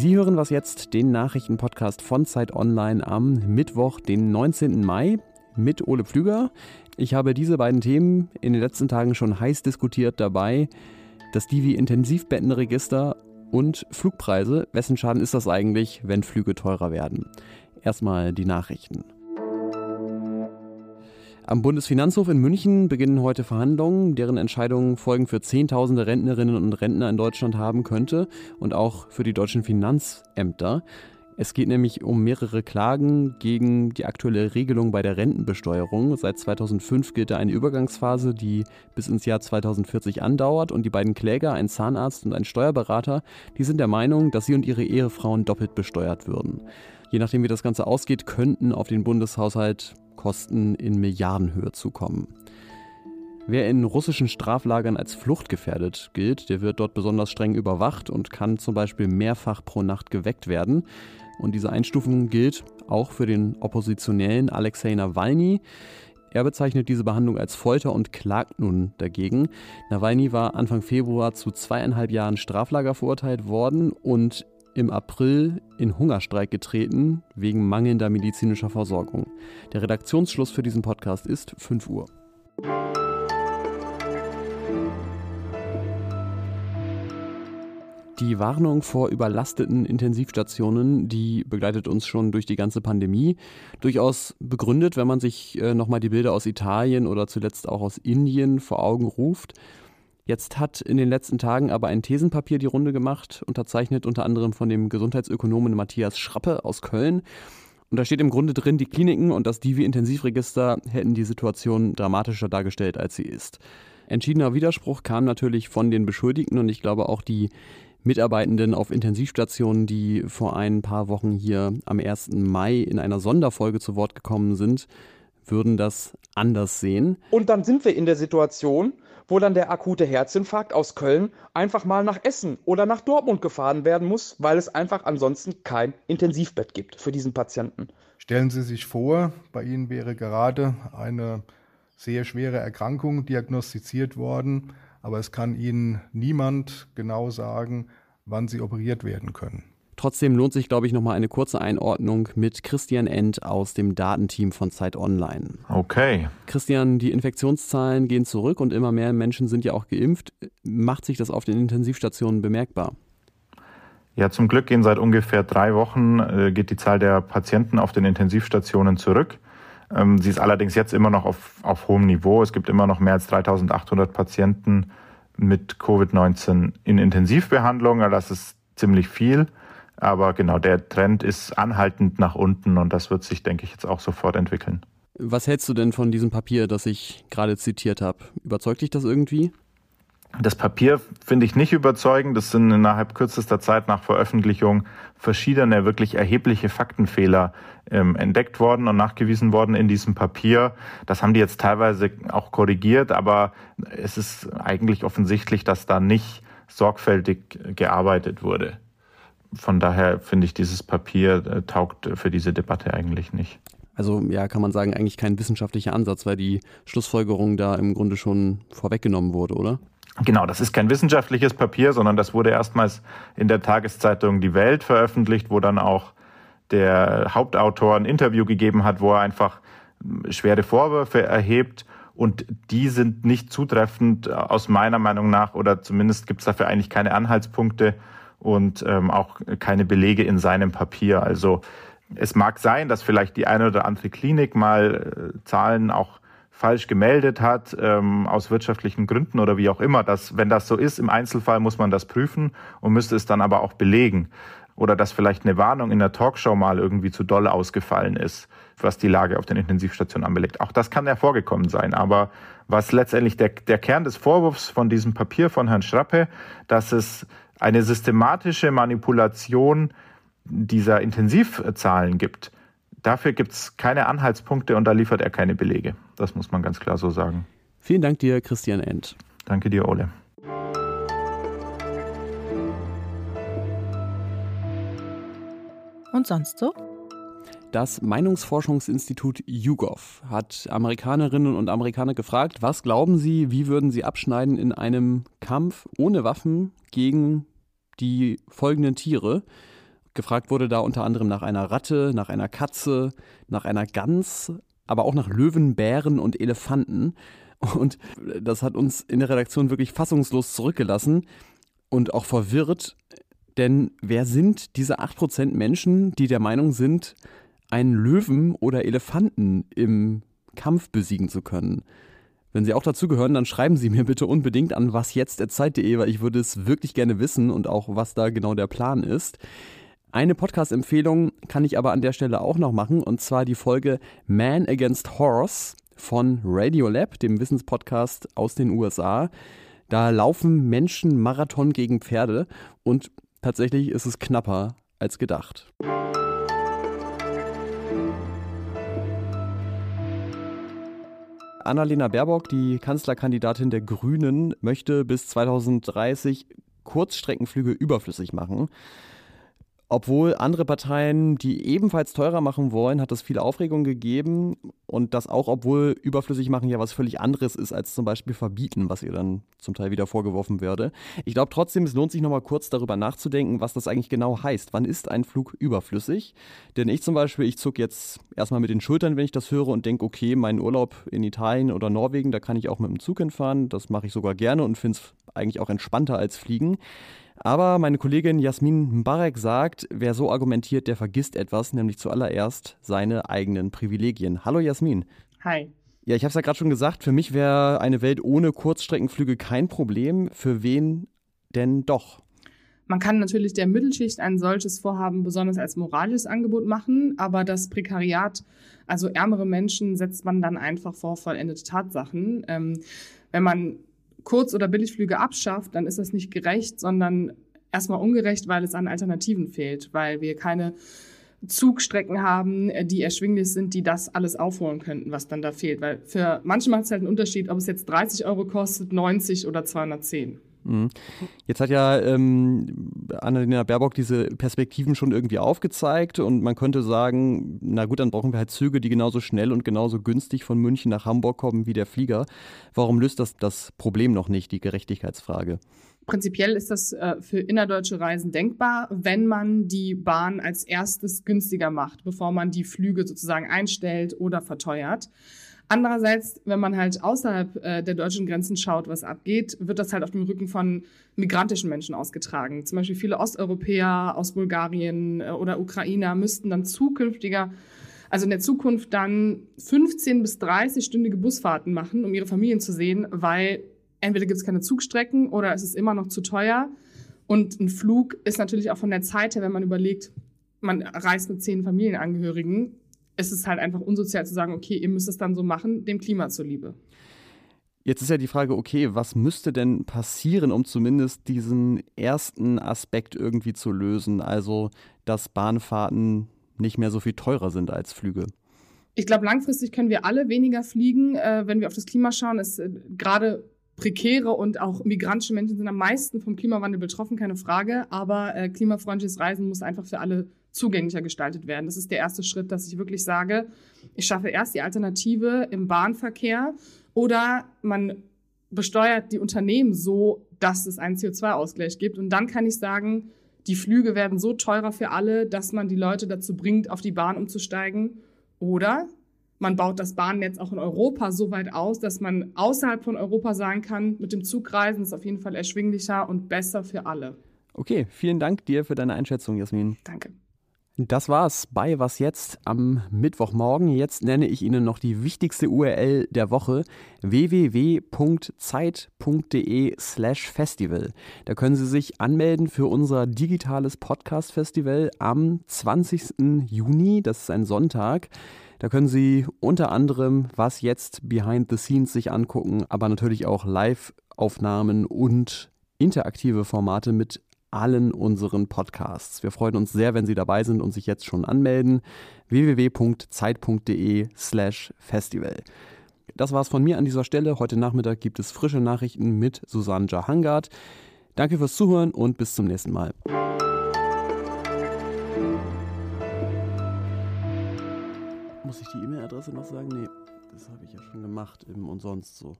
Sie hören was jetzt, den Nachrichtenpodcast von Zeit Online am Mittwoch, den 19. Mai mit Ole Pflüger. Ich habe diese beiden Themen in den letzten Tagen schon heiß diskutiert dabei. Das Divi-Intensivbettenregister und Flugpreise. Wessen Schaden ist das eigentlich, wenn Flüge teurer werden? Erstmal die Nachrichten. Am Bundesfinanzhof in München beginnen heute Verhandlungen, deren Entscheidungen Folgen für Zehntausende Rentnerinnen und Rentner in Deutschland haben könnte und auch für die deutschen Finanzämter. Es geht nämlich um mehrere Klagen gegen die aktuelle Regelung bei der Rentenbesteuerung. Seit 2005 gilt da eine Übergangsphase, die bis ins Jahr 2040 andauert. Und die beiden Kläger, ein Zahnarzt und ein Steuerberater, die sind der Meinung, dass sie und ihre Ehefrauen doppelt besteuert würden. Je nachdem, wie das Ganze ausgeht, könnten auf den Bundeshaushalt Kosten in Milliardenhöhe zukommen. Wer in russischen Straflagern als fluchtgefährdet gilt, der wird dort besonders streng überwacht und kann zum Beispiel mehrfach pro Nacht geweckt werden. Und diese Einstufung gilt auch für den Oppositionellen Alexei Nawalny. Er bezeichnet diese Behandlung als Folter und klagt nun dagegen. Nawalny war Anfang Februar zu zweieinhalb Jahren Straflager verurteilt worden und im April in Hungerstreik getreten wegen mangelnder medizinischer Versorgung. Der Redaktionsschluss für diesen Podcast ist 5 Uhr. Die Warnung vor überlasteten Intensivstationen, die begleitet uns schon durch die ganze Pandemie. Durchaus begründet, wenn man sich äh, nochmal die Bilder aus Italien oder zuletzt auch aus Indien vor Augen ruft. Jetzt hat in den letzten Tagen aber ein Thesenpapier die Runde gemacht, unterzeichnet unter anderem von dem Gesundheitsökonomen Matthias Schrappe aus Köln. Und da steht im Grunde drin, die Kliniken und das Divi-Intensivregister hätten die Situation dramatischer dargestellt, als sie ist. Entschiedener Widerspruch kam natürlich von den Beschuldigten und ich glaube auch die Mitarbeitenden auf Intensivstationen, die vor ein paar Wochen hier am 1. Mai in einer Sonderfolge zu Wort gekommen sind, würden das anders sehen. Und dann sind wir in der Situation, wo dann der akute Herzinfarkt aus Köln einfach mal nach Essen oder nach Dortmund gefahren werden muss, weil es einfach ansonsten kein Intensivbett gibt für diesen Patienten. Stellen Sie sich vor, bei Ihnen wäre gerade eine sehr schwere Erkrankung diagnostiziert worden aber es kann Ihnen niemand genau sagen, wann Sie operiert werden können. Trotzdem lohnt sich, glaube ich, nochmal eine kurze Einordnung mit Christian End aus dem Datenteam von Zeit Online. Okay. Christian, die Infektionszahlen gehen zurück und immer mehr Menschen sind ja auch geimpft. Macht sich das auf den Intensivstationen bemerkbar? Ja, zum Glück gehen seit ungefähr drei Wochen äh, geht die Zahl der Patienten auf den Intensivstationen zurück. Ähm, sie ist allerdings jetzt immer noch auf, auf hohem Niveau. Es gibt immer noch mehr als 3800 Patienten mit Covid-19 in Intensivbehandlung. Das ist ziemlich viel. Aber genau, der Trend ist anhaltend nach unten und das wird sich, denke ich, jetzt auch sofort entwickeln. Was hältst du denn von diesem Papier, das ich gerade zitiert habe? Überzeugt dich das irgendwie? Das Papier finde ich nicht überzeugend. Es sind innerhalb kürzester Zeit nach Veröffentlichung verschiedene wirklich erhebliche Faktenfehler ähm, entdeckt worden und nachgewiesen worden in diesem Papier. Das haben die jetzt teilweise auch korrigiert, aber es ist eigentlich offensichtlich, dass da nicht sorgfältig gearbeitet wurde. Von daher finde ich, dieses Papier äh, taugt für diese Debatte eigentlich nicht. Also ja, kann man sagen, eigentlich kein wissenschaftlicher Ansatz, weil die Schlussfolgerung da im Grunde schon vorweggenommen wurde, oder? Genau, das ist kein wissenschaftliches Papier, sondern das wurde erstmals in der Tageszeitung Die Welt veröffentlicht, wo dann auch der Hauptautor ein Interview gegeben hat, wo er einfach schwere Vorwürfe erhebt. Und die sind nicht zutreffend aus meiner Meinung nach, oder zumindest gibt es dafür eigentlich keine Anhaltspunkte und ähm, auch keine Belege in seinem Papier. Also es mag sein, dass vielleicht die eine oder andere Klinik mal äh, Zahlen auch falsch gemeldet hat, ähm, aus wirtschaftlichen Gründen oder wie auch immer. Dass, wenn das so ist, im Einzelfall muss man das prüfen und müsste es dann aber auch belegen. Oder dass vielleicht eine Warnung in der Talkshow mal irgendwie zu doll ausgefallen ist, was die Lage auf den Intensivstationen anbelegt. Auch das kann ja vorgekommen sein. Aber was letztendlich der, der Kern des Vorwurfs von diesem Papier von Herrn Schrappe, dass es eine systematische Manipulation dieser Intensivzahlen gibt, dafür gibt es keine Anhaltspunkte und da liefert er keine Belege. Das muss man ganz klar so sagen. Vielen Dank dir, Christian End. Danke dir, Ole. Und sonst so? Das Meinungsforschungsinstitut YouGov hat Amerikanerinnen und Amerikaner gefragt, was glauben sie, wie würden sie abschneiden in einem Kampf ohne Waffen gegen die folgenden Tiere? Gefragt wurde da unter anderem nach einer Ratte, nach einer Katze, nach einer Gans, aber auch nach Löwen, Bären und Elefanten. Und das hat uns in der Redaktion wirklich fassungslos zurückgelassen und auch verwirrt. Denn wer sind diese 8% Menschen, die der Meinung sind, einen Löwen oder Elefanten im Kampf besiegen zu können? Wenn Sie auch dazugehören, dann schreiben Sie mir bitte unbedingt an wasjetzt.zeit.de, weil ich würde es wirklich gerne wissen und auch, was da genau der Plan ist. Eine Podcast-Empfehlung kann ich aber an der Stelle auch noch machen, und zwar die Folge Man Against Horse von Radiolab, dem Wissenspodcast aus den USA. Da laufen Menschen Marathon gegen Pferde und tatsächlich ist es knapper als gedacht. Annalena Baerbock, die Kanzlerkandidatin der Grünen, möchte bis 2030 Kurzstreckenflüge überflüssig machen. Obwohl andere Parteien die ebenfalls teurer machen wollen, hat es viel Aufregung gegeben. Und das auch, obwohl überflüssig machen ja was völlig anderes ist als zum Beispiel verbieten, was ihr dann zum Teil wieder vorgeworfen werde. Ich glaube trotzdem, es lohnt sich nochmal kurz darüber nachzudenken, was das eigentlich genau heißt. Wann ist ein Flug überflüssig? Denn ich zum Beispiel, ich zuck jetzt erstmal mit den Schultern, wenn ich das höre und denke, okay, mein Urlaub in Italien oder Norwegen, da kann ich auch mit dem Zug hinfahren. Das mache ich sogar gerne und finde es eigentlich auch entspannter als Fliegen. Aber meine Kollegin Jasmin Mbarek sagt, wer so argumentiert, der vergisst etwas, nämlich zuallererst seine eigenen Privilegien. Hallo Jasmin. Hi. Ja, ich habe es ja gerade schon gesagt, für mich wäre eine Welt ohne Kurzstreckenflüge kein Problem. Für wen denn doch? Man kann natürlich der Mittelschicht ein solches Vorhaben besonders als moralisches Angebot machen, aber das Prekariat, also ärmere Menschen, setzt man dann einfach vor vollendete Tatsachen. Ähm, wenn man Kurz- oder Billigflüge abschafft, dann ist das nicht gerecht, sondern erstmal ungerecht, weil es an Alternativen fehlt, weil wir keine Zugstrecken haben, die erschwinglich sind, die das alles aufholen könnten, was dann da fehlt. Weil für manche macht es halt einen Unterschied, ob es jetzt 30 Euro kostet, 90 oder 210. Mhm. Jetzt hat ja ähm, Annalena Baerbock diese Perspektiven schon irgendwie aufgezeigt und man könnte sagen, na gut, dann brauchen wir halt Züge, die genauso schnell und genauso günstig von München nach Hamburg kommen wie der Flieger. Warum löst das das Problem noch nicht, die Gerechtigkeitsfrage? Prinzipiell ist das äh, für innerdeutsche Reisen denkbar, wenn man die Bahn als erstes günstiger macht, bevor man die Flüge sozusagen einstellt oder verteuert. Andererseits, wenn man halt außerhalb äh, der deutschen Grenzen schaut, was abgeht, wird das halt auf dem Rücken von migrantischen Menschen ausgetragen. Zum Beispiel viele Osteuropäer aus Bulgarien äh, oder Ukrainer müssten dann zukünftiger, also in der Zukunft dann 15 bis 30-stündige Busfahrten machen, um ihre Familien zu sehen, weil entweder gibt es keine Zugstrecken oder es ist immer noch zu teuer. Und ein Flug ist natürlich auch von der Zeit her, wenn man überlegt, man reist mit zehn Familienangehörigen, es ist halt einfach unsozial zu sagen, okay, ihr müsst es dann so machen, dem Klima zuliebe. Jetzt ist ja die Frage, okay, was müsste denn passieren, um zumindest diesen ersten Aspekt irgendwie zu lösen? Also, dass Bahnfahrten nicht mehr so viel teurer sind als Flüge. Ich glaube, langfristig können wir alle weniger fliegen, äh, wenn wir auf das Klima schauen. Es äh, gerade prekäre und auch migrantische Menschen sind am meisten vom Klimawandel betroffen, keine Frage. Aber äh, klimafreundliches Reisen muss einfach für alle zugänglicher gestaltet werden. Das ist der erste Schritt, dass ich wirklich sage, ich schaffe erst die Alternative im Bahnverkehr oder man besteuert die Unternehmen so, dass es einen CO2-Ausgleich gibt. Und dann kann ich sagen, die Flüge werden so teurer für alle, dass man die Leute dazu bringt, auf die Bahn umzusteigen. Oder man baut das Bahnnetz auch in Europa so weit aus, dass man außerhalb von Europa sagen kann, mit dem Zugreisen ist auf jeden Fall erschwinglicher und besser für alle. Okay, vielen Dank dir für deine Einschätzung, Jasmin. Danke. Das war's bei Was jetzt am Mittwochmorgen. Jetzt nenne ich Ihnen noch die wichtigste URL der Woche: www.zeit.de/slash festival. Da können Sie sich anmelden für unser digitales Podcast-Festival am 20. Juni. Das ist ein Sonntag. Da können Sie unter anderem Was jetzt Behind the Scenes sich angucken, aber natürlich auch Live-Aufnahmen und interaktive Formate mit allen unseren Podcasts. Wir freuen uns sehr, wenn Sie dabei sind und sich jetzt schon anmelden. www.zeit.de/slash festival. Das war's von mir an dieser Stelle. Heute Nachmittag gibt es frische Nachrichten mit Susanne Jahangard. Danke fürs Zuhören und bis zum nächsten Mal. Muss ich die E-Mail-Adresse noch sagen? Nee, das habe ich ja schon gemacht im und sonst so.